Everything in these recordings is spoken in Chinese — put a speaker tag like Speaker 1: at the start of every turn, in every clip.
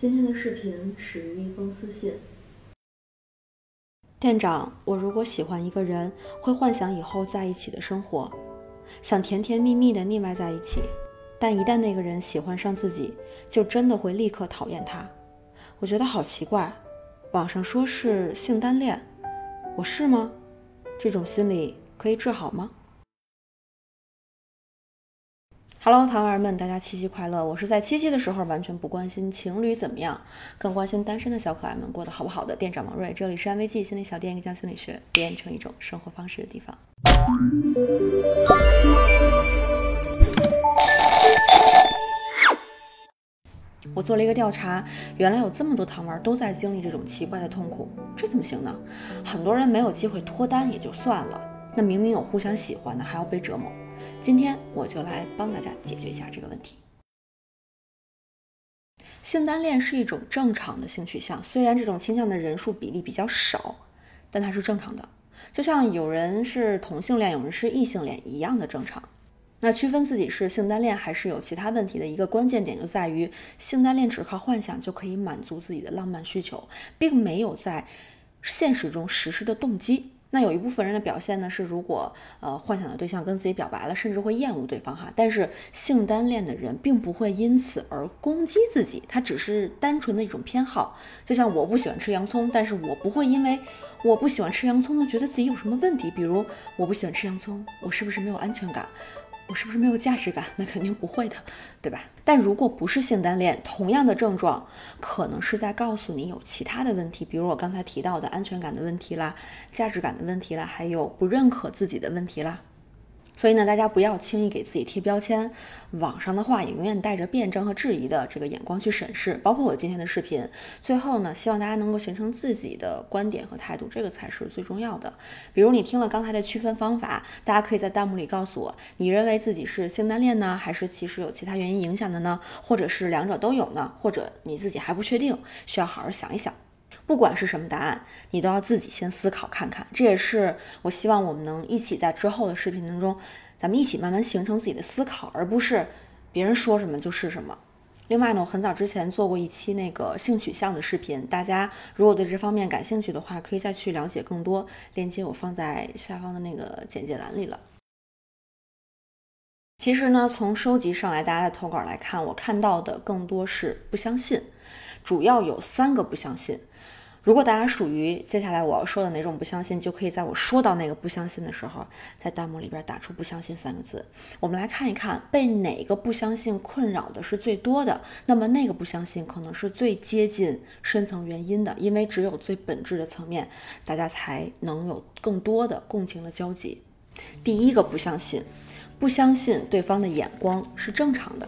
Speaker 1: 今天的视频始于一封私信。
Speaker 2: 店长，我如果喜欢一个人，会幻想以后在一起的生活，想甜甜蜜蜜的腻歪在一起。但一旦那个人喜欢上自己，就真的会立刻讨厌他。我觉得好奇怪，网上说是性单恋，我是吗？这种心理可以治好吗？Hello，糖儿们，大家七夕快乐！我是在七夕的时候完全不关心情侣怎么样，更关心单身的小可爱们过得好不好的店长王瑞，这里是安慰剂心理小店，一个将心理学变成一种生活方式的地方。我做了一个调查，原来有这么多糖儿都在经历这种奇怪的痛苦，这怎么行呢？很多人没有机会脱单也就算了，那明明有互相喜欢的，还要被折磨。今天我就来帮大家解决一下这个问题。性单恋是一种正常的性取向，虽然这种倾向的人数比例比较少，但它是正常的。就像有人是同性恋，有人是异性恋一样的正常。那区分自己是性单恋还是有其他问题的一个关键点就在于，性单恋只靠幻想就可以满足自己的浪漫需求，并没有在现实中实施的动机。那有一部分人的表现呢，是如果呃幻想的对象跟自己表白了，甚至会厌恶对方哈。但是性单恋的人并不会因此而攻击自己，他只是单纯的一种偏好。就像我不喜欢吃洋葱，但是我不会因为我不喜欢吃洋葱呢觉得自己有什么问题。比如我不喜欢吃洋葱，我是不是没有安全感？我是不是没有价值感？那肯定不会的，对吧？但如果不是性单恋，同样的症状，可能是在告诉你有其他的问题，比如我刚才提到的安全感的问题啦、价值感的问题啦，还有不认可自己的问题啦。所以呢，大家不要轻易给自己贴标签。网上的话也永远带着辩证和质疑的这个眼光去审视，包括我今天的视频。最后呢，希望大家能够形成自己的观点和态度，这个才是最重要的。比如你听了刚才的区分方法，大家可以在弹幕里告诉我，你认为自己是性单恋呢，还是其实有其他原因影响的呢？或者是两者都有呢？或者你自己还不确定，需要好好想一想。不管是什么答案，你都要自己先思考看看。这也是我希望我们能一起在之后的视频当中，咱们一起慢慢形成自己的思考，而不是别人说什么就是什么。另外呢，我很早之前做过一期那个性取向的视频，大家如果对这方面感兴趣的话，可以再去了解更多。链接我放在下方的那个简介栏里了。其实呢，从收集上来大家的投稿来看，我看到的更多是不相信，主要有三个不相信。如果大家属于接下来我要说的哪种不相信，就可以在我说到那个不相信的时候，在弹幕里边打出“不相信”三个字。我们来看一看，被哪个不相信困扰的是最多的，那么那个不相信可能是最接近深层原因的，因为只有最本质的层面，大家才能有更多的共情的交集。第一个不相信，不相信对方的眼光是正常的。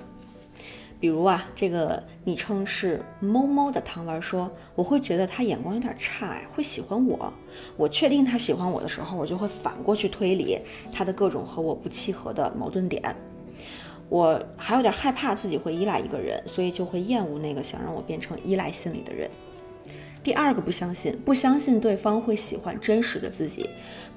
Speaker 2: 比如啊，这个昵称是猫猫的糖丸说，我会觉得他眼光有点差，哎，会喜欢我。我确定他喜欢我的时候，我就会反过去推理他的各种和我不契合的矛盾点。我还有点害怕自己会依赖一个人，所以就会厌恶那个想让我变成依赖心理的人。第二个不相信，不相信对方会喜欢真实的自己。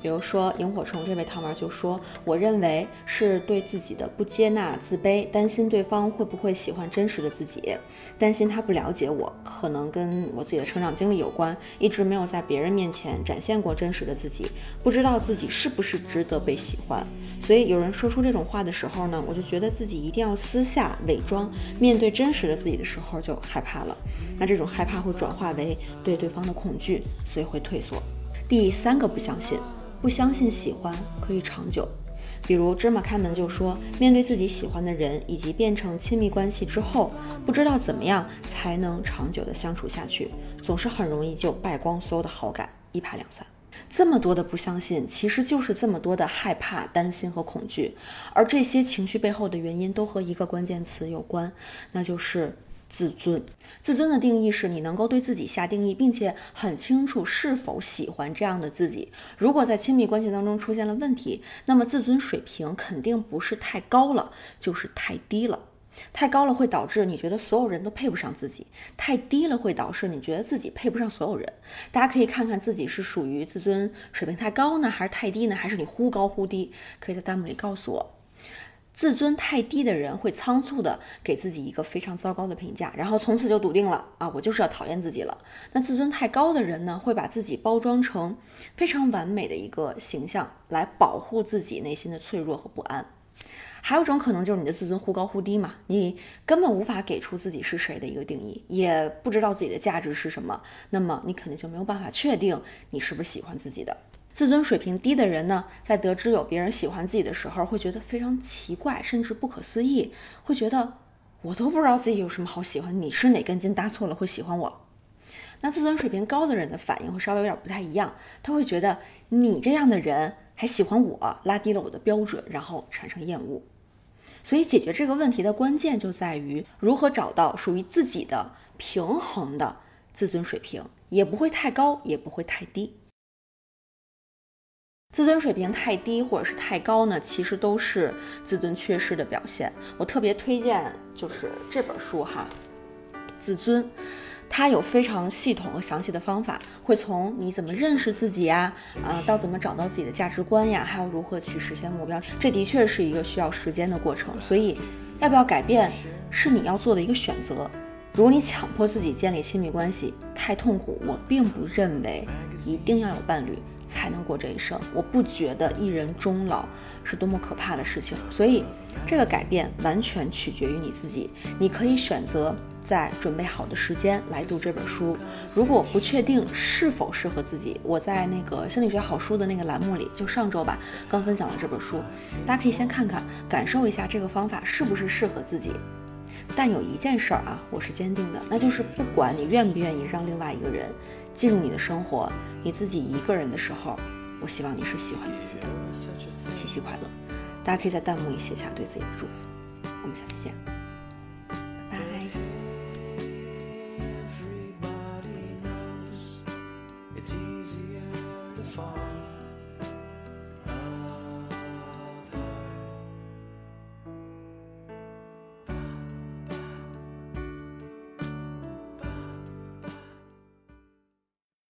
Speaker 2: 比如说，萤火虫这位糖丸就说：“我认为是对自己的不接纳、自卑，担心对方会不会喜欢真实的自己，担心他不了解我，可能跟我自己的成长经历有关，一直没有在别人面前展现过真实的自己，不知道自己是不是值得被喜欢。所以有人说出这种话的时候呢，我就觉得自己一定要私下伪装，面对真实的自己的时候就害怕了。那这种害怕会转化为对对方的恐惧，所以会退缩。第三个不相信。”不相信喜欢可以长久，比如芝麻开门就说，面对自己喜欢的人以及变成亲密关系之后，不知道怎么样才能长久的相处下去，总是很容易就败光所有的好感，一拍两散。这么多的不相信，其实就是这么多的害怕、担心和恐惧，而这些情绪背后的原因都和一个关键词有关，那就是。自尊，自尊的定义是你能够对自己下定义，并且很清楚是否喜欢这样的自己。如果在亲密关系当中出现了问题，那么自尊水平肯定不是太高了，就是太低了。太高了会导致你觉得所有人都配不上自己，太低了会导致你觉得自己配不上所有人。大家可以看看自己是属于自尊水平太高呢，还是太低呢？还是你忽高忽低？可以在弹幕里告诉我。自尊太低的人会仓促的给自己一个非常糟糕的评价，然后从此就笃定了啊，我就是要讨厌自己了。那自尊太高的人呢，会把自己包装成非常完美的一个形象，来保护自己内心的脆弱和不安。还有一种可能就是你的自尊忽高忽低嘛，你根本无法给出自己是谁的一个定义，也不知道自己的价值是什么，那么你肯定就没有办法确定你是不是喜欢自己的。自尊水平低的人呢，在得知有别人喜欢自己的时候，会觉得非常奇怪，甚至不可思议，会觉得我都不知道自己有什么好喜欢，你是哪根筋搭错了会喜欢我？那自尊水平高的人的反应会稍微有点不太一样，他会觉得你这样的人还喜欢我，拉低了我的标准，然后产生厌恶。所以解决这个问题的关键就在于如何找到属于自己的平衡的自尊水平，也不会太高，也不会太低。自尊水平太低或者是太高呢，其实都是自尊缺失的表现。我特别推荐就是这本书哈，《自尊》，它有非常系统和详细的方法，会从你怎么认识自己呀，啊，到怎么找到自己的价值观呀，还有如何去实现目标，这的确是一个需要时间的过程。所以，要不要改变是你要做的一个选择。如果你强迫自己建立亲密关系，太痛苦。我并不认为一定要有伴侣。才能过这一生。我不觉得一人终老是多么可怕的事情，所以这个改变完全取决于你自己。你可以选择在准备好的时间来读这本书。如果不确定是否适合自己，我在那个心理学好书的那个栏目里，就上周吧，刚分享了这本书，大家可以先看看，感受一下这个方法是不是适合自己。但有一件事儿啊，我是坚定的，那就是不管你愿不愿意让另外一个人进入你的生活，你自己一个人的时候，我希望你是喜欢自己的。七夕快乐！大家可以在弹幕里写下对自己的祝福。我们下期见。